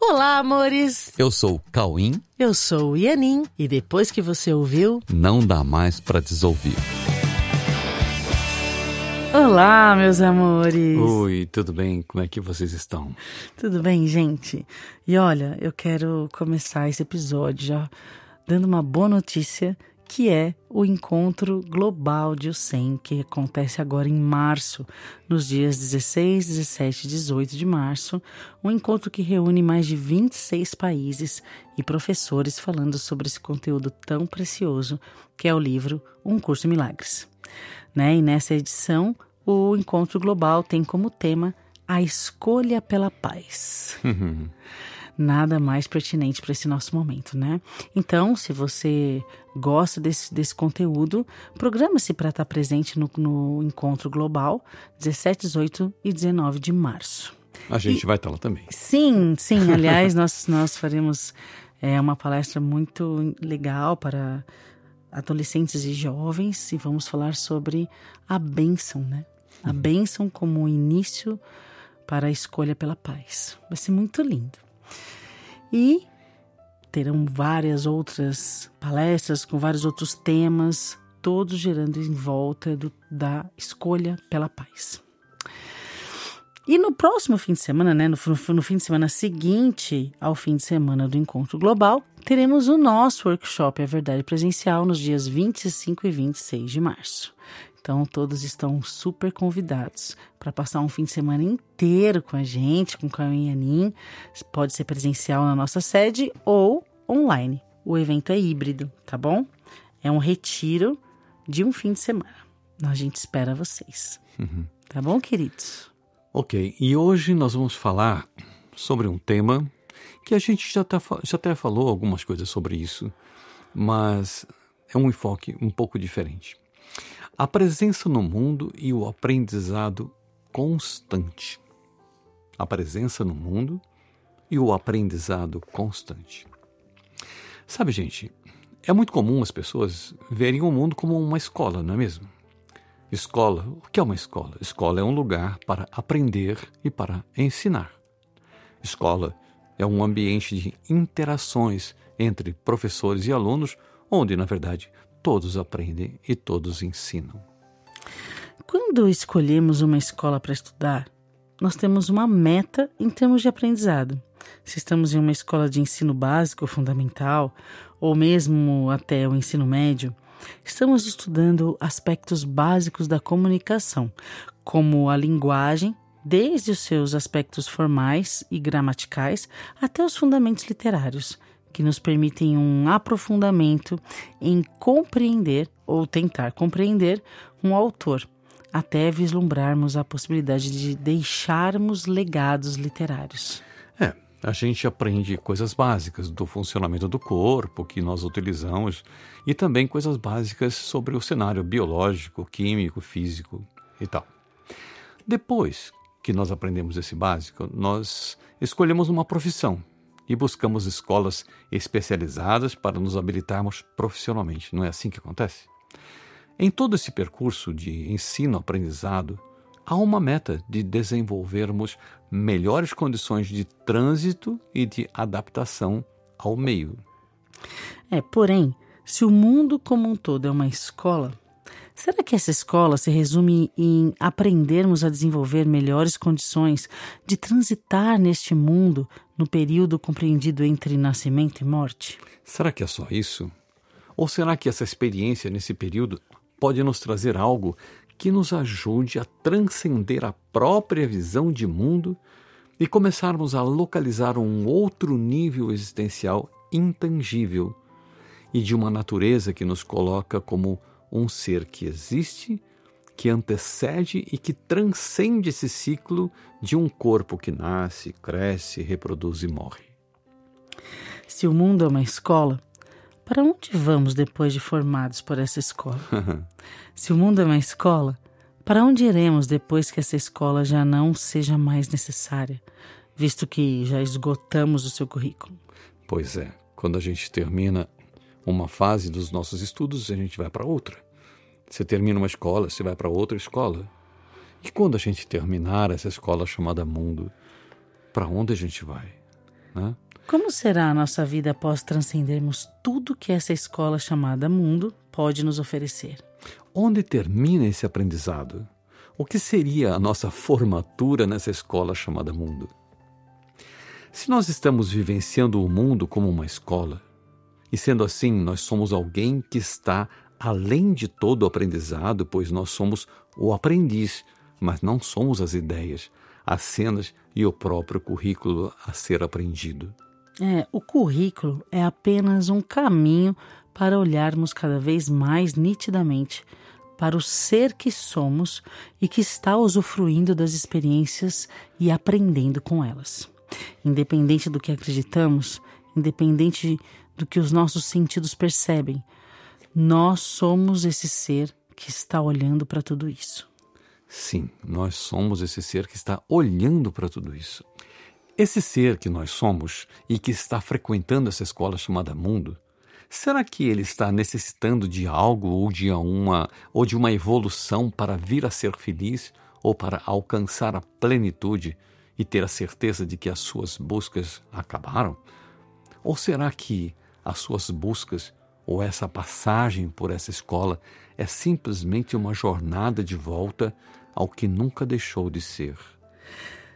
Olá, amores! Eu sou o Cauim. Eu sou o Ianin. E depois que você ouviu, Não dá mais pra desouvir. Olá, meus amores! Oi, tudo bem? Como é que vocês estão? Tudo bem, gente? E olha, eu quero começar esse episódio já dando uma boa notícia, que é o encontro global de USEM, que acontece agora em março, nos dias 16, 17 e 18 de março, um encontro que reúne mais de 26 países e professores falando sobre esse conteúdo tão precioso que é o livro Um Curso em Milagres. Né? E nessa edição, o encontro global tem como tema a escolha pela paz. Nada mais pertinente para esse nosso momento, né? Então, se você gosta desse, desse conteúdo, programa-se para estar presente no, no encontro global 17, 18 e 19 de março. A gente vai estar lá também. Sim, sim. Aliás, nós, nós faremos é, uma palestra muito legal para adolescentes e jovens e vamos falar sobre a bênção, né? A bênção como início para a escolha pela paz. Vai ser muito lindo. E terão várias outras palestras com vários outros temas, todos girando em volta do, da escolha pela paz. E no próximo fim de semana, né, no, no, fim de semana seguinte ao fim de semana do Encontro Global, teremos o nosso workshop A Verdade Presencial nos dias 25 e 26 de março. Então, todos estão super convidados para passar um fim de semana inteiro com a gente, com o Caio e Anin. Pode ser presencial na nossa sede ou online. O evento é híbrido, tá bom? É um retiro de um fim de semana. A gente espera vocês. Uhum. Tá bom, queridos? Ok, e hoje nós vamos falar sobre um tema que a gente já, tá, já até falou algumas coisas sobre isso, mas é um enfoque um pouco diferente. A presença no mundo e o aprendizado constante. A presença no mundo e o aprendizado constante. Sabe, gente, é muito comum as pessoas verem o mundo como uma escola, não é mesmo? Escola, o que é uma escola? Escola é um lugar para aprender e para ensinar. Escola é um ambiente de interações entre professores e alunos, onde, na verdade, todos aprendem e todos ensinam. Quando escolhemos uma escola para estudar, nós temos uma meta em termos de aprendizado. Se estamos em uma escola de ensino básico, fundamental, ou mesmo até o ensino médio, estamos estudando aspectos básicos da comunicação, como a linguagem, desde os seus aspectos formais e gramaticais até os fundamentos literários que nos permitem um aprofundamento em compreender ou tentar compreender um autor, até vislumbrarmos a possibilidade de deixarmos legados literários. É, a gente aprende coisas básicas do funcionamento do corpo que nós utilizamos e também coisas básicas sobre o cenário biológico, químico, físico e tal. Depois que nós aprendemos esse básico, nós escolhemos uma profissão e buscamos escolas especializadas para nos habilitarmos profissionalmente. Não é assim que acontece? Em todo esse percurso de ensino-aprendizado, há uma meta de desenvolvermos melhores condições de trânsito e de adaptação ao meio. É, porém, se o mundo como um todo é uma escola, será que essa escola se resume em aprendermos a desenvolver melhores condições de transitar neste mundo no período compreendido entre nascimento e morte? Será que é só isso? Ou será que essa experiência nesse período pode nos trazer algo que nos ajude a transcender a própria visão de mundo e começarmos a localizar um outro nível existencial intangível e de uma natureza que nos coloca como um ser que existe, que antecede e que transcende esse ciclo de um corpo que nasce, cresce, reproduz e morre. Se o mundo é uma escola, para onde vamos depois de formados por essa escola? Se o mundo é uma escola, para onde iremos depois que essa escola já não seja mais necessária, visto que já esgotamos o seu currículo? Pois é, quando a gente termina uma fase dos nossos estudos, a gente vai para outra. Você termina uma escola, você vai para outra escola. E quando a gente terminar essa escola chamada mundo, para onde a gente vai? Né? Como será a nossa vida após transcendermos tudo que essa escola chamada mundo pode nos oferecer? Onde termina esse aprendizado? O que seria a nossa formatura nessa escola chamada mundo? Se nós estamos vivenciando o mundo como uma escola, e sendo assim, nós somos alguém que está além de todo o aprendizado, pois nós somos o aprendiz, mas não somos as ideias, as cenas e o próprio currículo a ser aprendido. É, o currículo é apenas um caminho para olharmos cada vez mais nitidamente para o ser que somos e que está usufruindo das experiências e aprendendo com elas. Independente do que acreditamos, independente do que os nossos sentidos percebem, nós somos esse ser que está olhando para tudo isso. Sim, nós somos esse ser que está olhando para tudo isso. Esse ser que nós somos e que está frequentando essa escola chamada mundo, será que ele está necessitando de algo ou de uma ou de uma evolução para vir a ser feliz ou para alcançar a plenitude e ter a certeza de que as suas buscas acabaram? Ou será que as suas buscas ou essa passagem por essa escola é simplesmente uma jornada de volta ao que nunca deixou de ser.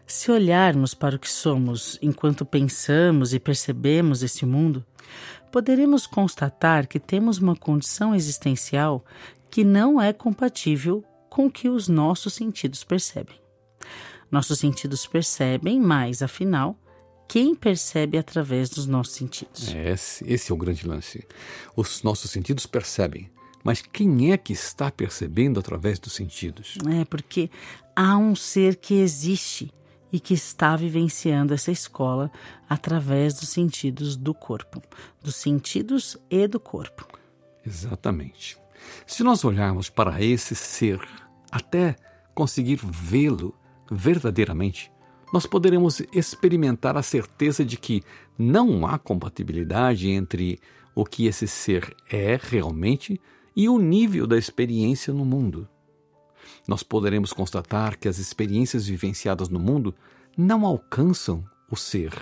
Se olharmos para o que somos enquanto pensamos e percebemos esse mundo, poderemos constatar que temos uma condição existencial que não é compatível com o que os nossos sentidos percebem. Nossos sentidos percebem, mas afinal, quem percebe através dos nossos sentidos. É, esse, esse é o grande lance. Os nossos sentidos percebem, mas quem é que está percebendo através dos sentidos? É porque há um ser que existe e que está vivenciando essa escola através dos sentidos do corpo, dos sentidos e do corpo. Exatamente. Se nós olharmos para esse ser até conseguir vê-lo verdadeiramente, nós poderemos experimentar a certeza de que não há compatibilidade entre o que esse ser é realmente e o nível da experiência no mundo. Nós poderemos constatar que as experiências vivenciadas no mundo não alcançam o ser,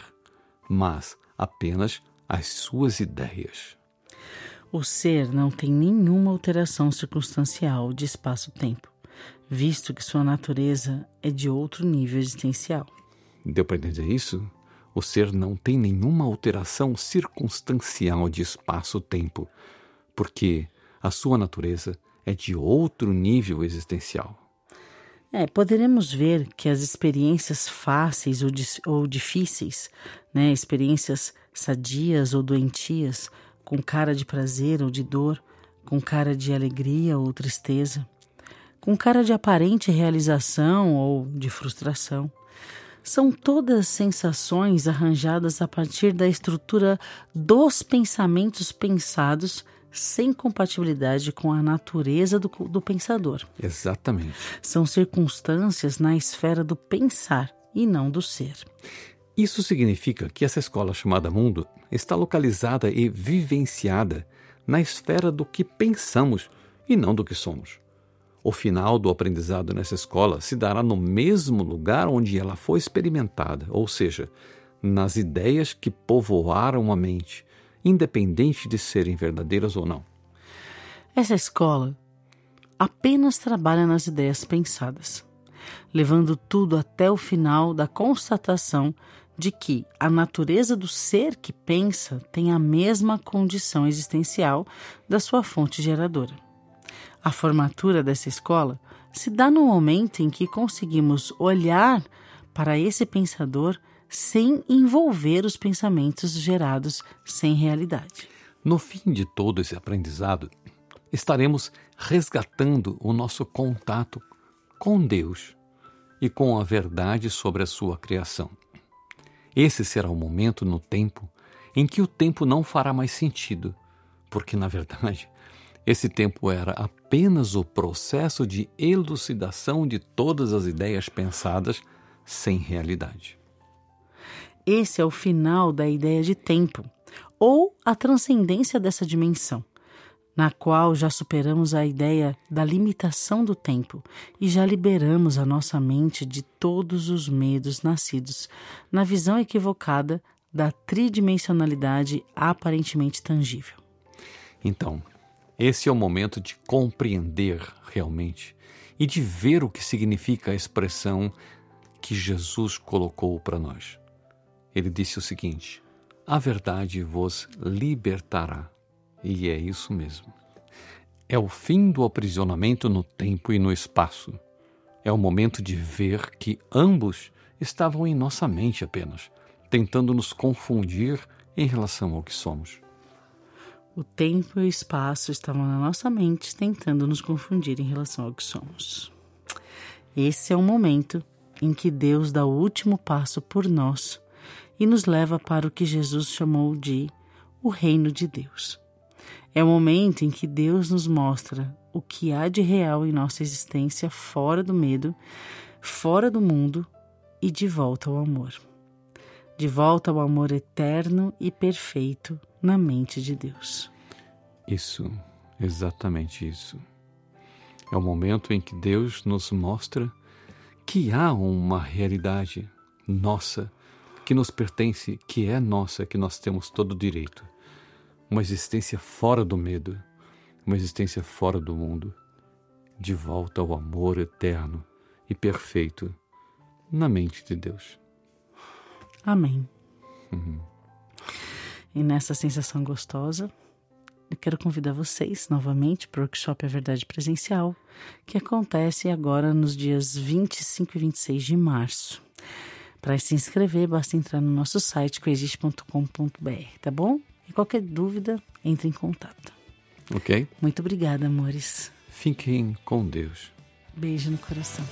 mas apenas as suas ideias. O ser não tem nenhuma alteração circunstancial de espaço-tempo, visto que sua natureza é de outro nível existencial. Deu para entender isso? O ser não tem nenhuma alteração circunstancial de espaço-tempo, porque a sua natureza é de outro nível existencial. É, poderemos ver que as experiências fáceis ou, ou difíceis, né, experiências sadias ou doentias, com cara de prazer ou de dor, com cara de alegria ou tristeza, com cara de aparente realização ou de frustração, são todas sensações arranjadas a partir da estrutura dos pensamentos pensados sem compatibilidade com a natureza do, do pensador. Exatamente. São circunstâncias na esfera do pensar e não do ser. Isso significa que essa escola chamada mundo está localizada e vivenciada na esfera do que pensamos e não do que somos. O final do aprendizado nessa escola se dará no mesmo lugar onde ela foi experimentada, ou seja, nas ideias que povoaram a mente, independente de serem verdadeiras ou não. Essa escola apenas trabalha nas ideias pensadas, levando tudo até o final da constatação de que a natureza do ser que pensa tem a mesma condição existencial da sua fonte geradora. A formatura dessa escola se dá no momento em que conseguimos olhar para esse pensador sem envolver os pensamentos gerados sem realidade. No fim de todo esse aprendizado, estaremos resgatando o nosso contato com Deus e com a verdade sobre a sua criação. Esse será o momento no tempo em que o tempo não fará mais sentido, porque, na verdade, esse tempo era apenas o processo de elucidação de todas as ideias pensadas sem realidade. Esse é o final da ideia de tempo, ou a transcendência dessa dimensão, na qual já superamos a ideia da limitação do tempo e já liberamos a nossa mente de todos os medos nascidos na visão equivocada da tridimensionalidade aparentemente tangível. Então, esse é o momento de compreender realmente e de ver o que significa a expressão que Jesus colocou para nós. Ele disse o seguinte: A verdade vos libertará. E é isso mesmo. É o fim do aprisionamento no tempo e no espaço. É o momento de ver que ambos estavam em nossa mente apenas, tentando nos confundir em relação ao que somos. O tempo e o espaço estavam na nossa mente, tentando nos confundir em relação ao que somos. Esse é o momento em que Deus dá o último passo por nós e nos leva para o que Jesus chamou de o reino de Deus. É o momento em que Deus nos mostra o que há de real em nossa existência fora do medo, fora do mundo e de volta ao amor. De volta ao amor eterno e perfeito na mente de Deus. Isso, exatamente isso. É o momento em que Deus nos mostra que há uma realidade nossa que nos pertence, que é nossa, que nós temos todo o direito. Uma existência fora do medo, uma existência fora do mundo, de volta ao amor eterno e perfeito na mente de Deus. Amém. Uhum. E nessa sensação gostosa, eu quero convidar vocês novamente para o workshop A Verdade Presencial, que acontece agora nos dias 25 e 26 de março. Para se inscrever, basta entrar no nosso site coexiste.com.br, tá bom? E qualquer dúvida, entre em contato. Ok. Muito obrigada, amores. Fiquem com Deus. Beijo no coração.